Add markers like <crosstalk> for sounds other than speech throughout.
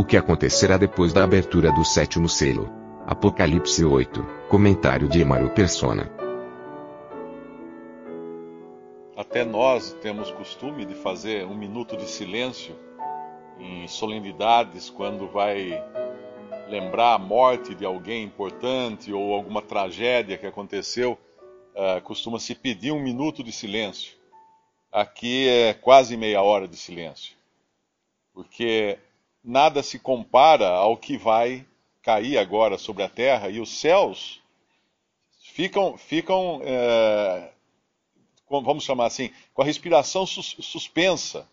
O que acontecerá depois da abertura do sétimo selo? Apocalipse 8. Comentário de Emaro Persona. Até nós temos costume de fazer um minuto de silêncio em solenidades quando vai lembrar a morte de alguém importante ou alguma tragédia que aconteceu, uh, costuma-se pedir um minuto de silêncio. Aqui é quase meia hora de silêncio, porque nada se compara ao que vai cair agora sobre a terra e os céus ficam, ficam uh, vamos chamar assim, com a respiração sus suspensa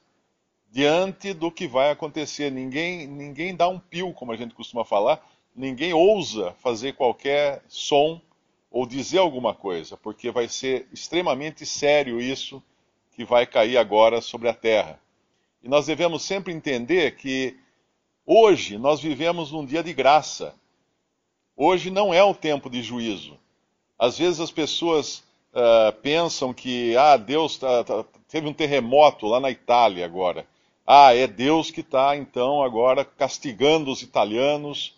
diante do que vai acontecer. Ninguém, ninguém dá um pio, como a gente costuma falar, ninguém ousa fazer qualquer som ou dizer alguma coisa, porque vai ser extremamente sério isso que vai cair agora sobre a terra. E nós devemos sempre entender que hoje nós vivemos num dia de graça. Hoje não é o tempo de juízo. Às vezes as pessoas uh, pensam que ah, Deus tá, tá, teve um terremoto lá na Itália agora. Ah, é Deus que está então agora castigando os italianos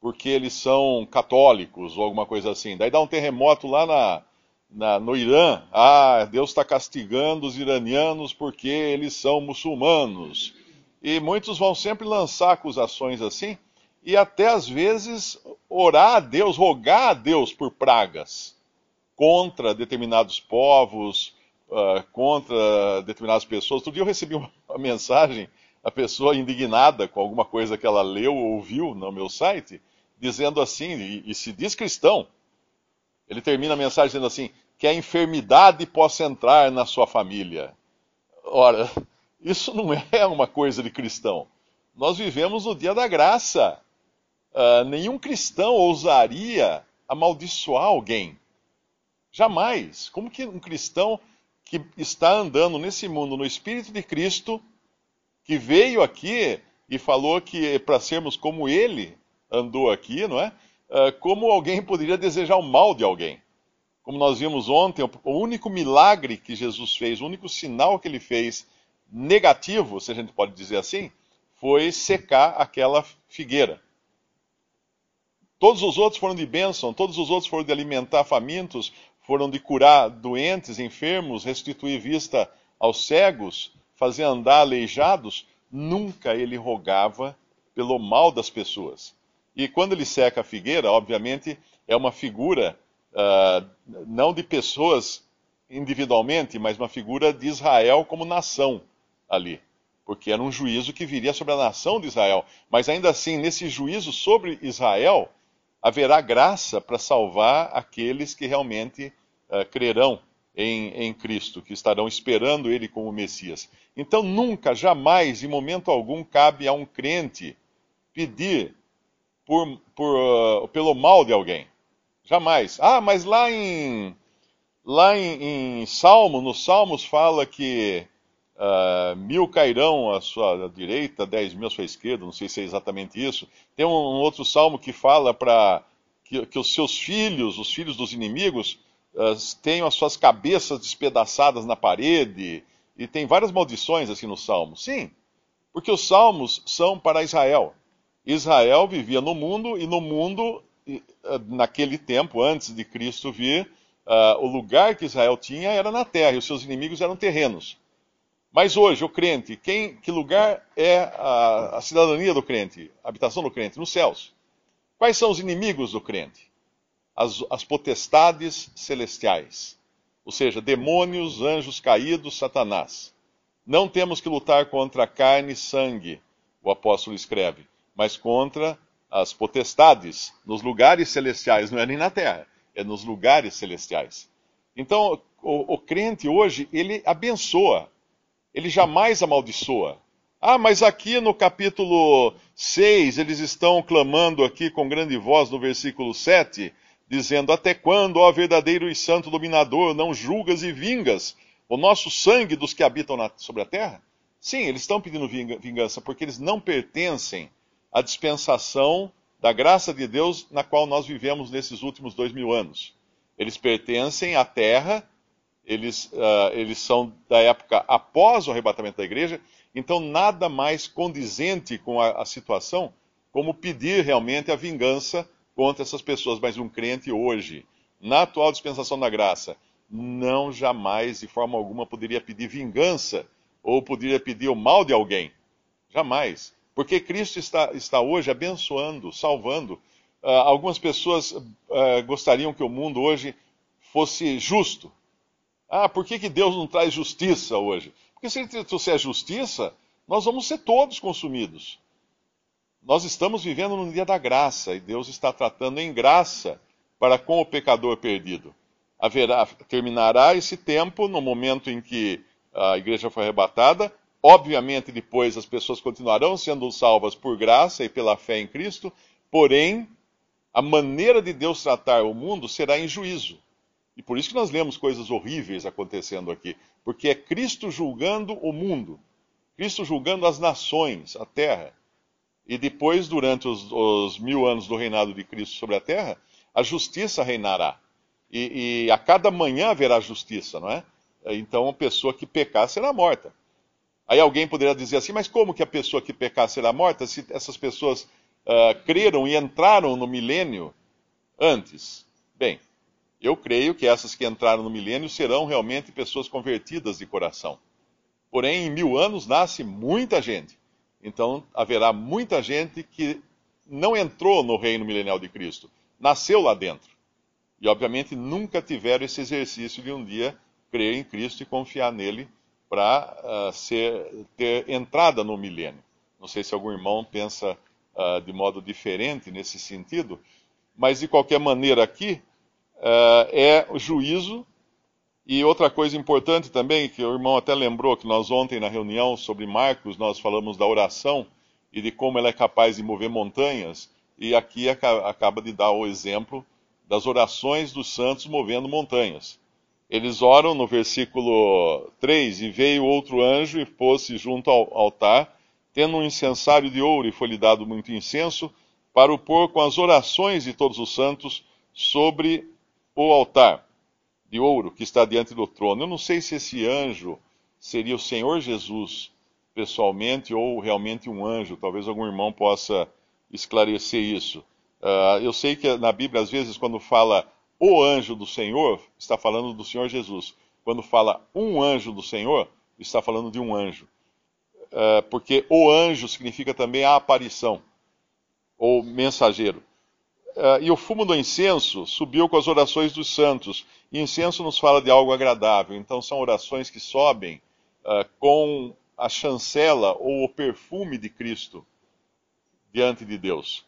porque eles são católicos ou alguma coisa assim. Daí dá um terremoto lá na, na, no Irã. Ah, Deus está castigando os iranianos porque eles são muçulmanos. E muitos vão sempre lançar acusações assim e até às vezes orar a Deus, rogar a Deus por pragas contra determinados povos, uh, contra determinadas pessoas. Outro dia eu recebi uma, uma mensagem, a pessoa indignada com alguma coisa que ela leu ou ouviu no meu site, dizendo assim, e, e se diz cristão, ele termina a mensagem dizendo assim: que a enfermidade possa entrar na sua família. Ora, isso não é uma coisa de cristão. Nós vivemos no dia da graça. Uh, nenhum cristão ousaria amaldiçoar alguém. Jamais. Como que um cristão que está andando nesse mundo no Espírito de Cristo, que veio aqui e falou que para sermos como ele andou aqui, não é? Uh, como alguém poderia desejar o mal de alguém? Como nós vimos ontem, o único milagre que Jesus fez, o único sinal que ele fez negativo, se a gente pode dizer assim, foi secar aquela figueira. Todos os outros foram de bênção, todos os outros foram de alimentar famintos, foram de curar doentes, enfermos, restituir vista aos cegos, fazer andar aleijados, nunca ele rogava pelo mal das pessoas. E quando ele seca a figueira, obviamente, é uma figura uh, não de pessoas individualmente, mas uma figura de Israel como nação ali. Porque era um juízo que viria sobre a nação de Israel. Mas ainda assim, nesse juízo sobre Israel, haverá graça para salvar aqueles que realmente uh, crerão em, em, Cristo, que estarão esperando Ele como Messias. Então, nunca, jamais, em momento algum, cabe a um crente pedir por, por, uh, pelo mal de alguém. Jamais. Ah, mas lá em, lá em, em Salmo, nos Salmos fala que Uh, mil cairão à sua direita, dez mil à sua esquerda, não sei se é exatamente isso. Tem um, um outro salmo que fala para que, que, os seus filhos, os filhos dos inimigos, uh, tenham as suas cabeças despedaçadas na parede, e tem várias maldições assim no salmo. Sim, porque os salmos são para Israel. Israel vivia no mundo, e no mundo, naquele tempo, antes de Cristo vir, uh, o lugar que Israel tinha era na terra, e os seus inimigos eram terrenos. Mas hoje, o crente, quem, que lugar é a, a cidadania do crente, a habitação do crente? Nos céus. Quais são os inimigos do crente? As, as potestades celestiais, ou seja, demônios, anjos caídos, Satanás. Não temos que lutar contra carne e sangue, o apóstolo escreve, mas contra as potestades nos lugares celestiais, não é nem na terra, é nos lugares celestiais. Então, o, o crente hoje, ele abençoa Ele jamais amaldiçoa. Ah, mas aqui no capítulo 6, eles estão clamando aqui com grande voz no versículo 7, dizendo: Até quando, ó verdadeiro e santo dominador, não julgas e vingas o nosso sangue dos que habitam na, sobre a terra? Sim, eles estão pedindo vingança porque eles não pertencem à dispensação da graça de Deus na qual nós vivemos nesses últimos dois mil anos. Eles pertencem à terra, eles, uh, eles são da época após o arrebatamento da igreja, então, nada mais condizente com a, a situação como pedir realmente a vingança contra essas pessoas. Mas um crente hoje, na atual dispensação da graça, não jamais, de forma alguma, poderia pedir vingança ou poderia pedir o mal de alguém. Jamais. Porque Cristo está, está hoje abençoando, salvando. Uh, algumas pessoas uh, gostariam que o mundo hoje fosse justo. Ah, por que, que Deus não traz justiça hoje? Porque se ele trouxer justiça, nós vamos ser todos consumidos. Nós estamos vivendo no dia da graça e Deus está tratando em graça para com o pecador perdido. Haverá, terminará esse tempo no momento em que a igreja foi arrebatada. Obviamente, depois as pessoas continuarão sendo salvas por graça e pela fé em Cristo, porém, a maneira de Deus tratar o mundo será em juízo. E por isso que nós lemos coisas horríveis acontecendo aqui. Porque é Cristo julgando o mundo, Cristo julgando as nações, a terra. E depois, durante os, os mil anos do reinado de Cristo sobre a terra, a justiça reinará. E, e, a cada manhã haverá justiça, não é? Então a pessoa que pecar será morta. Aí alguém poderia dizer assim, mas como que a pessoa que pecar será morta se essas pessoas uh, creram e entraram no milênio antes? Bem, eu creio que essas que entraram no milênio serão realmente pessoas convertidas de coração. Porém, em mil anos nasce muita gente. Então haverá muita gente que não entrou no reino milenial de Cristo, nasceu lá dentro. E obviamente nunca tiveram esse exercício de um dia crer em Cristo e confiar nele para uh, ter entrada no milênio. Não sei se algum irmão pensa uh, de modo diferente nesse sentido, mas de qualquer maneira aqui uh, é o juízo. E outra coisa importante também, que o irmão até lembrou, que nós ontem na reunião sobre Marcos, nós falamos da oração e de como ela é capaz de mover montanhas, e aqui acaba de dar o exemplo das orações dos santos movendo montanhas. Eles oram no versículo 3: E veio outro anjo e pôs-se junto ao altar, tendo um incensário de ouro, e foi-lhe dado muito incenso, para o pôr com as orações de todos os santos sobre o altar de ouro que está diante do trono. Eu não sei se esse anjo seria o Senhor Jesus pessoalmente ou realmente um anjo. Talvez algum irmão possa esclarecer isso. Uh, eu sei que na Bíblia, às vezes, quando fala o anjo do Senhor, está falando do Senhor Jesus. Quando fala um anjo do Senhor, está falando de um anjo. Uh, porque o anjo significa também a aparição, ou mensageiro. Uh, e o fumo do incenso subiu com as orações dos santos. E incenso nos fala de algo agradável. Então são orações que sobem uh, com a chancela ou o perfume de Cristo diante de Deus.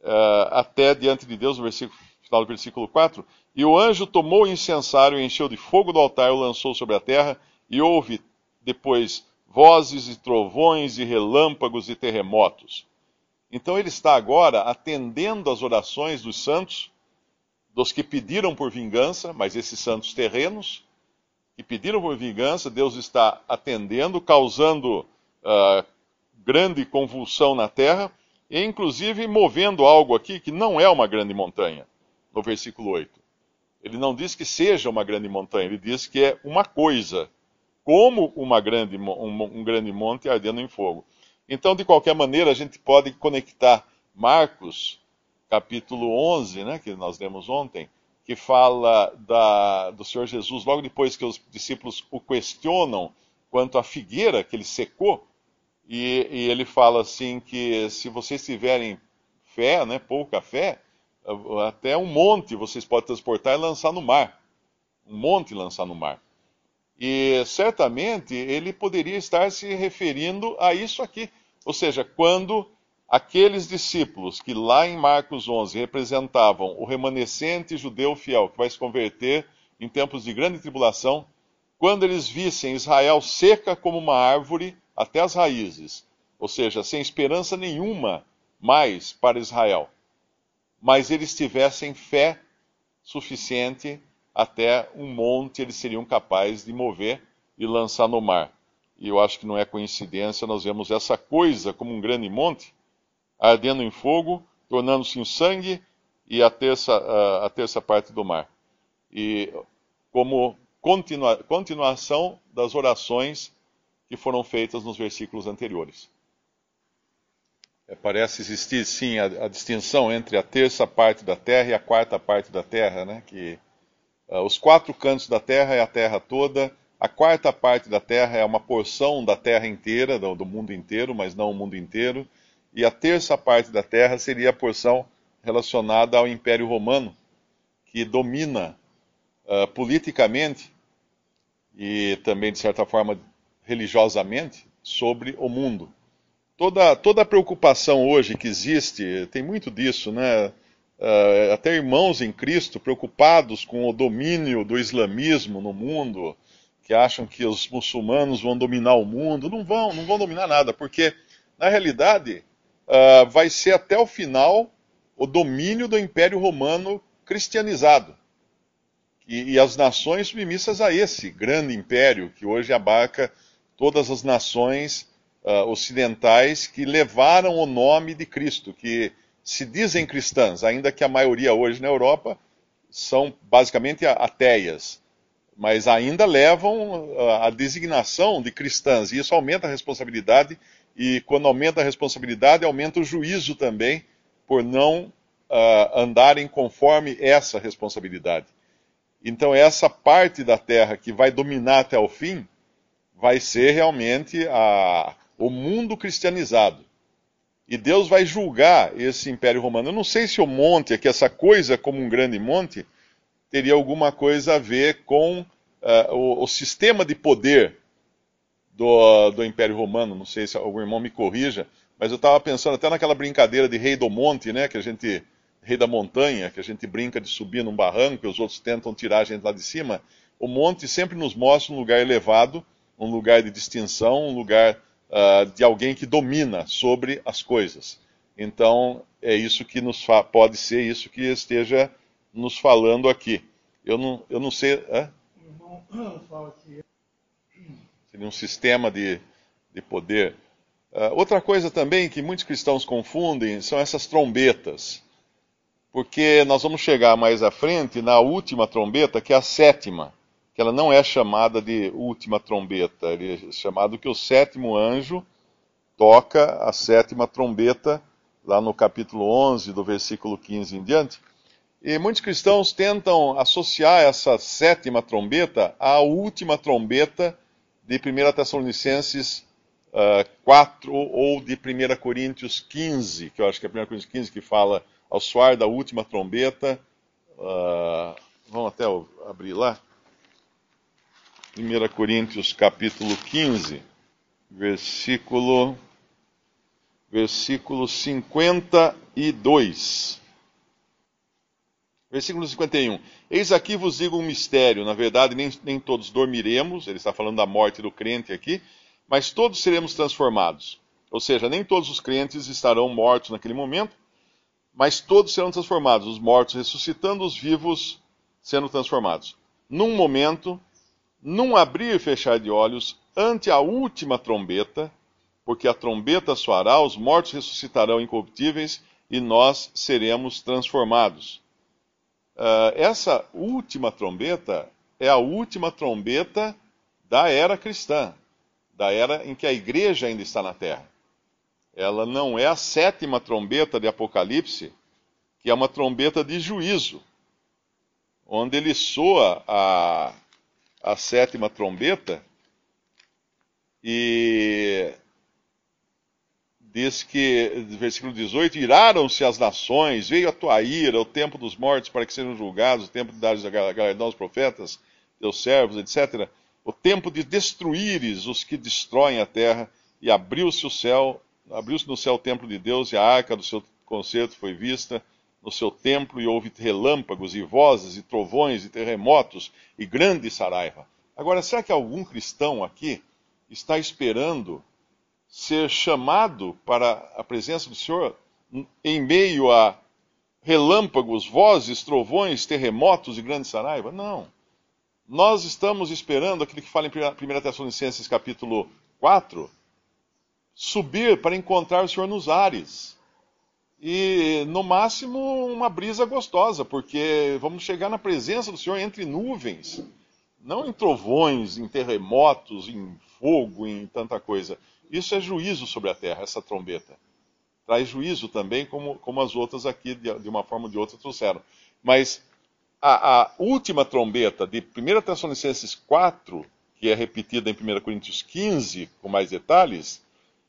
Uh, até diante de Deus, no final do versículo 4. E o anjo tomou o incensário, encheu de fogo do altar, o lançou sobre a terra, e houve depois vozes e trovões e relâmpagos e terremotos. Então ele está agora atendendo às orações dos santos, dos que pediram por vingança, mas esses santos terrenos, que pediram por vingança, Deus está atendendo, causando uh, grande convulsão na terra, e inclusive movendo algo aqui que não é uma grande montanha, no versículo 8. Ele não diz que seja uma grande montanha, ele diz que é uma coisa, como uma grande, um, um grande monte ardendo em fogo. Então, de qualquer maneira, a gente pode conectar Marcos, capítulo 11, né, que nós lemos ontem, que fala da, do Senhor Jesus, logo depois que os discípulos o questionam quanto à figueira que ele secou, e, e ele fala assim que se vocês tiverem fé, né, pouca fé, até um monte vocês podem transportar e lançar no mar. Um monte lançar no mar. E certamente ele poderia estar se referindo a isso aqui. Ou seja, quando aqueles discípulos que lá em Marcos 11 representavam o remanescente judeu fiel que vai se converter em tempos de grande tribulação, quando eles vissem Israel seca como uma árvore até as raízes, ou seja, sem esperança nenhuma mais para Israel, mas eles tivessem fé suficiente até um monte eles seriam capazes de mover e lançar no mar. E eu acho que não é coincidência, nós vemos essa coisa como um grande monte, ardendo em fogo, tornando-se em sangue e a terça, a, terça parte do mar. E como continua, continuação das orações que foram feitas nos versículos anteriores. É, parece existir, sim, a, a, distinção entre a terça parte da terra e a quarta parte da terra, né? que uh, os quatro cantos da terra é a terra toda, a quarta parte da terra é uma porção da terra inteira, do, do mundo inteiro, mas não o mundo inteiro, e a terça parte da terra seria a porção relacionada ao Império Romano, que domina uh, politicamente e também, de certa forma, religiosamente sobre o mundo. Toda, toda a preocupação hoje que existe, tem muito disso, né? Uh, até irmãos em Cristo preocupados com o domínio do islamismo no mundo, que acham que os muçulmanos vão dominar o mundo. Não vão, não vão dominar nada, porque, na realidade, uh, vai ser até o final o domínio do Império Romano cristianizado. E, e, as nações submissas a esse grande império que hoje abarca todas as nações uh, ocidentais que levaram o nome de Cristo, que se dizem cristãs, ainda que a maioria hoje na Europa são basicamente ateias, mas ainda levam uh, a designação de cristãs, e isso aumenta a responsabilidade, e quando aumenta a responsabilidade, aumenta o juízo também por não uh, andarem conforme essa responsabilidade. Então, essa parte da terra que vai dominar até o fim vai ser realmente a, o mundo cristianizado. E Deus vai julgar esse Império Romano. Eu não sei se o monte, aqui, essa coisa como um grande monte, teria alguma coisa a ver com uh, o, o, sistema de poder do, do Império Romano. Não sei se algum irmão me corrija, mas eu estava pensando até naquela brincadeira de rei do monte, né, que a gente rei da montanha, que a gente brinca de subir num barranco e os outros tentam tirar a gente lá de cima, o monte sempre nos mostra um lugar elevado, um lugar de distinção, um lugar uh, de alguém que domina sobre as coisas. Então, é isso que nos pode ser isso que esteja nos falando aqui. Eu não, eu não sei. Hã? <clears throat> Seria um sistema de, de poder. Uh, outra coisa também que muitos cristãos confundem são essas trombetas porque nós vamos chegar mais à frente na última trombeta, que é a sétima, que ela não é chamada de última trombeta, ele é chamado que o sétimo anjo toca a sétima trombeta, lá no capítulo 11, do versículo 15 em diante. E muitos cristãos tentam associar essa sétima trombeta à última trombeta de 1 Tessalonicenses uh, 4 ou de 1 Coríntios 15, que eu acho que é 1 Coríntios 15 que fala ao soar da última trombeta. Uh, vamos até abrir lá. 1 Coríntios capítulo 15, versículo, versículo 52. Versículo 51. Eis aqui vos digo um mistério. Na verdade, nem, nem todos dormiremos. Ele está falando da morte do crente aqui. Mas todos seremos transformados. Ou seja, nem todos os crentes estarão mortos naquele momento, mas todos serão transformados, os mortos ressuscitando, os vivos sendo transformados. Num momento, num abrir e fechar de olhos, ante a última trombeta, porque a trombeta soará, os mortos ressuscitarão incorruptíveis e nós seremos transformados. Uh, essa última trombeta é a última trombeta da era cristã, da era em que a igreja ainda está na terra. Ela não é a sétima trombeta de Apocalipse, que é uma trombeta de juízo, onde ele soa a, a sétima trombeta e diz que, versículo 18, iraram-se as nações, veio a tua ira, o tempo dos mortos para que sejam julgados, o tempo de dar galardão aos profetas, teus servos, etc. O tempo de destruíres os que destroem a terra, e abriu-se o céu abriu-se no céu o templo de Deus e a arca do seu concerto foi vista no seu templo e houve relâmpagos e vozes e trovões e terremotos e grande saraiva. Agora, será que algum cristão aqui está esperando ser chamado para a presença do Senhor em meio a relâmpagos, vozes, trovões, terremotos e grande saraiva? Não. Nós estamos esperando aquilo que fala em 1 Tessalonicenses capítulo 4, subir para encontrar o Senhor nos ares. E, no máximo, uma brisa gostosa, porque vamos chegar na presença do Senhor entre nuvens, não em trovões, em terremotos, em fogo, em tanta coisa. Isso é juízo sobre a terra, essa trombeta. Traz juízo também, como, como as outras aqui, de, uma forma ou de outra, trouxeram. Mas a, a última trombeta de 1 Tessalonicenses 4, que é repetida em 1 Coríntios 15, com mais detalhes,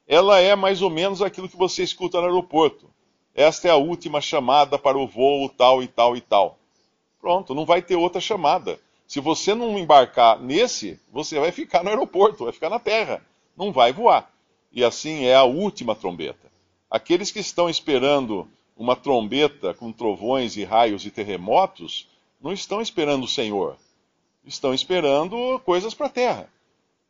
ela é mais ou menos aquilo que você escuta no aeroporto. Esta é a última chamada para o voo tal e tal e tal. Pronto, não vai ter outra chamada. Se você não embarcar nesse, você vai ficar no aeroporto, vai ficar na terra, não vai voar. E assim é a última trombeta. Aqueles que estão esperando uma trombeta com trovões e raios e terremotos, não estão esperando o Senhor. Estão esperando coisas para a terra.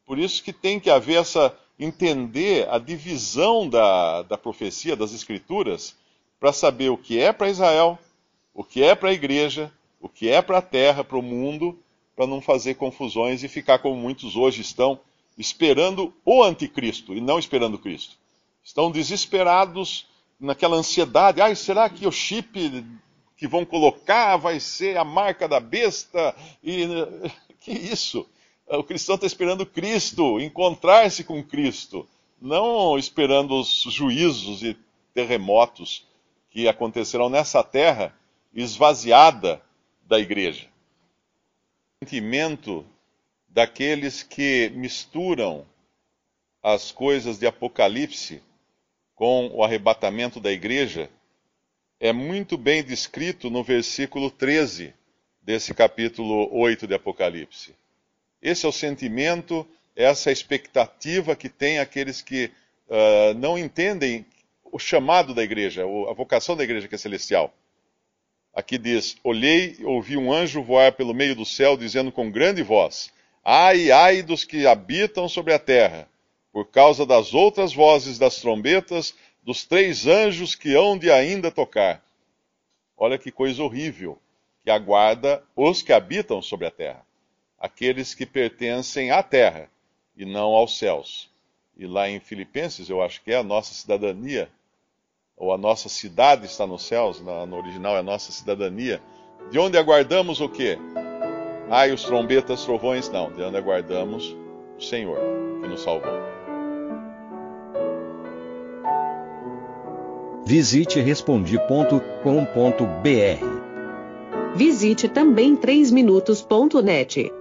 Por isso que tem que haver essa entender a divisão da, da profecia, das escrituras, para saber o que é para Israel, o que é para a igreja, o que é para a terra, para o mundo, para não fazer confusões e ficar como muitos hoje estão, esperando o anticristo e não esperando Cristo. Estão desesperados naquela ansiedade. Ai, será que o chip que vão colocar vai ser a marca da besta? E <laughs> que isso? O cristão está esperando Cristo, encontrar-se com Cristo, não esperando os juízos e terremotos que acontecerão nessa terra esvaziada da igreja. Sentimento daqueles que misturam as coisas de Apocalipse com o arrebatamento da igreja é muito bem descrito no versículo 13 desse capítulo 8 de Apocalipse. Esse é o sentimento, essa é a expectativa que tem aqueles que uh, não entendem o chamado da igreja, a vocação da igreja que é celestial. Aqui diz: Olhei e ouvi um anjo voar pelo meio do céu, dizendo com grande voz: Ai, ai dos que habitam sobre a terra, por causa das outras vozes das trombetas dos três anjos que hão de ainda tocar. Olha que coisa horrível que aguarda os que habitam sobre a terra, aqueles que pertencem à terra e não aos céus. E lá em Filipenses, eu acho que é a nossa cidadania ou a nossa cidade está nos céus, no original é a nossa cidadania, de onde aguardamos o quê? Ai, os trombetas, trovões, não, de onde aguardamos o Senhor, que nos salvou. Visite respondi.com.br. Visite também 3minutos.net.